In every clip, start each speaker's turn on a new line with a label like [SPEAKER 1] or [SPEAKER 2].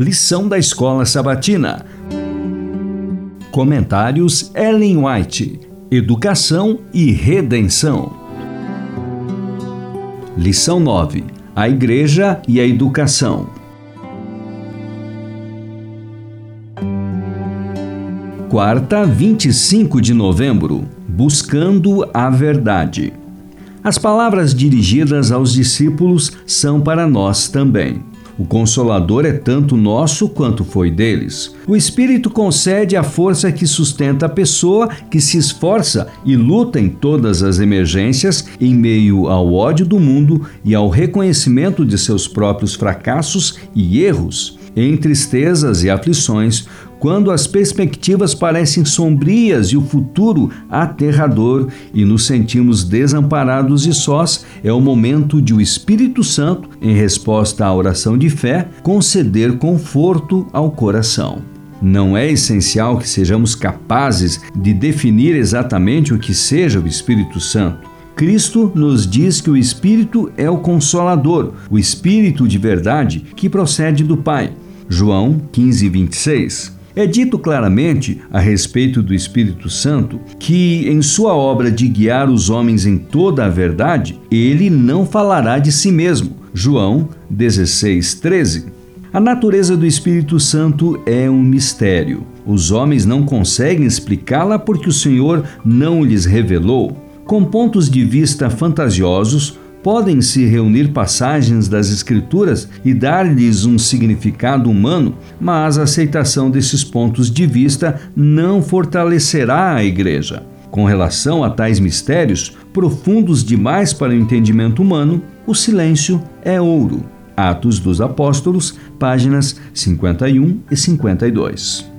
[SPEAKER 1] Lição da Escola Sabatina. Comentários Ellen White. Educação e Redenção. Lição 9. A Igreja e a Educação. Quarta, 25 de novembro. Buscando a Verdade. As palavras dirigidas aos discípulos são para nós também. O Consolador é tanto nosso quanto foi deles. O Espírito concede a força que sustenta a pessoa que se esforça e luta em todas as emergências, em meio ao ódio do mundo e ao reconhecimento de seus próprios fracassos e erros. Em tristezas e aflições, quando as perspectivas parecem sombrias e o futuro aterrador e nos sentimos desamparados e sós, é o momento de o Espírito Santo, em resposta à oração de fé, conceder conforto ao coração. Não é essencial que sejamos capazes de definir exatamente o que seja o Espírito Santo. Cristo nos diz que o Espírito é o Consolador, o Espírito de verdade que procede do Pai. João 15, 26. É dito claramente a respeito do Espírito Santo que, em sua obra de guiar os homens em toda a verdade, ele não falará de si mesmo. João 16, 13. A natureza do Espírito Santo é um mistério. Os homens não conseguem explicá-la porque o Senhor não lhes revelou. Com pontos de vista fantasiosos, podem-se reunir passagens das Escrituras e dar-lhes um significado humano, mas a aceitação desses pontos de vista não fortalecerá a Igreja. Com relação a tais mistérios, profundos demais para o entendimento humano, o silêncio é ouro. Atos dos Apóstolos, páginas 51 e 52.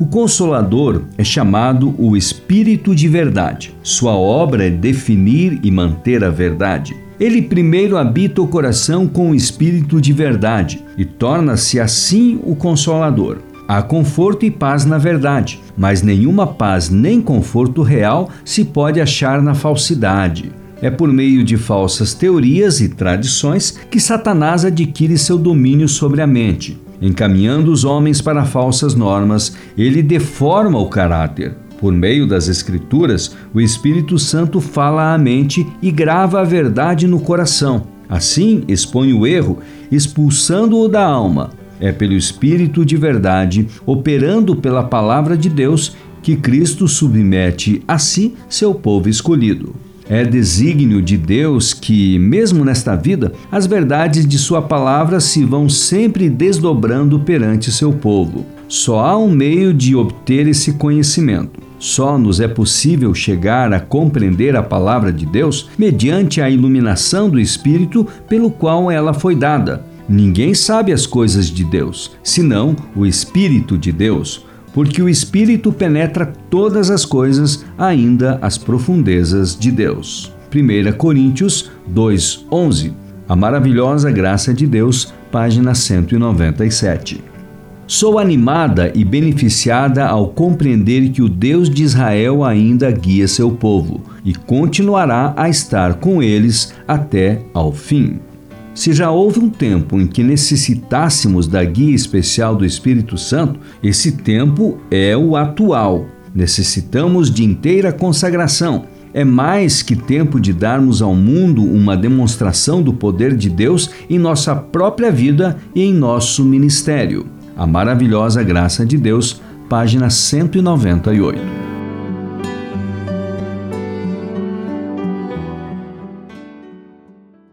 [SPEAKER 1] O Consolador é chamado o Espírito de Verdade. Sua obra é definir e manter a verdade. Ele primeiro habita o coração com o espírito de verdade e torna-se assim o consolador. Há conforto e paz na verdade, mas nenhuma paz nem conforto real se pode achar na falsidade. É por meio de falsas teorias e tradições que Satanás adquire seu domínio sobre a mente. Encaminhando os homens para falsas normas, ele deforma o caráter. Por meio das Escrituras, o Espírito Santo fala à mente e grava a verdade no coração. Assim, expõe o erro, expulsando-o da alma. É pelo Espírito de verdade, operando pela palavra de Deus, que Cristo submete a si seu povo escolhido. É desígnio de Deus que, mesmo nesta vida, as verdades de Sua palavra se vão sempre desdobrando perante seu povo. Só há um meio de obter esse conhecimento. Só nos é possível chegar a compreender a palavra de Deus mediante a iluminação do Espírito pelo qual ela foi dada. Ninguém sabe as coisas de Deus, senão o Espírito de Deus, porque o Espírito penetra todas as coisas, ainda as profundezas de Deus. 1 Coríntios 2:11. A maravilhosa graça de Deus, página 197. Sou animada e beneficiada ao compreender que o Deus de Israel ainda guia seu povo e continuará a estar com eles até ao fim. Se já houve um tempo em que necessitássemos da guia especial do Espírito Santo, esse tempo é o atual. Necessitamos de inteira consagração. É mais que tempo de darmos ao mundo uma demonstração do poder de Deus em nossa própria vida e em nosso ministério. A Maravilhosa Graça de Deus, página 198.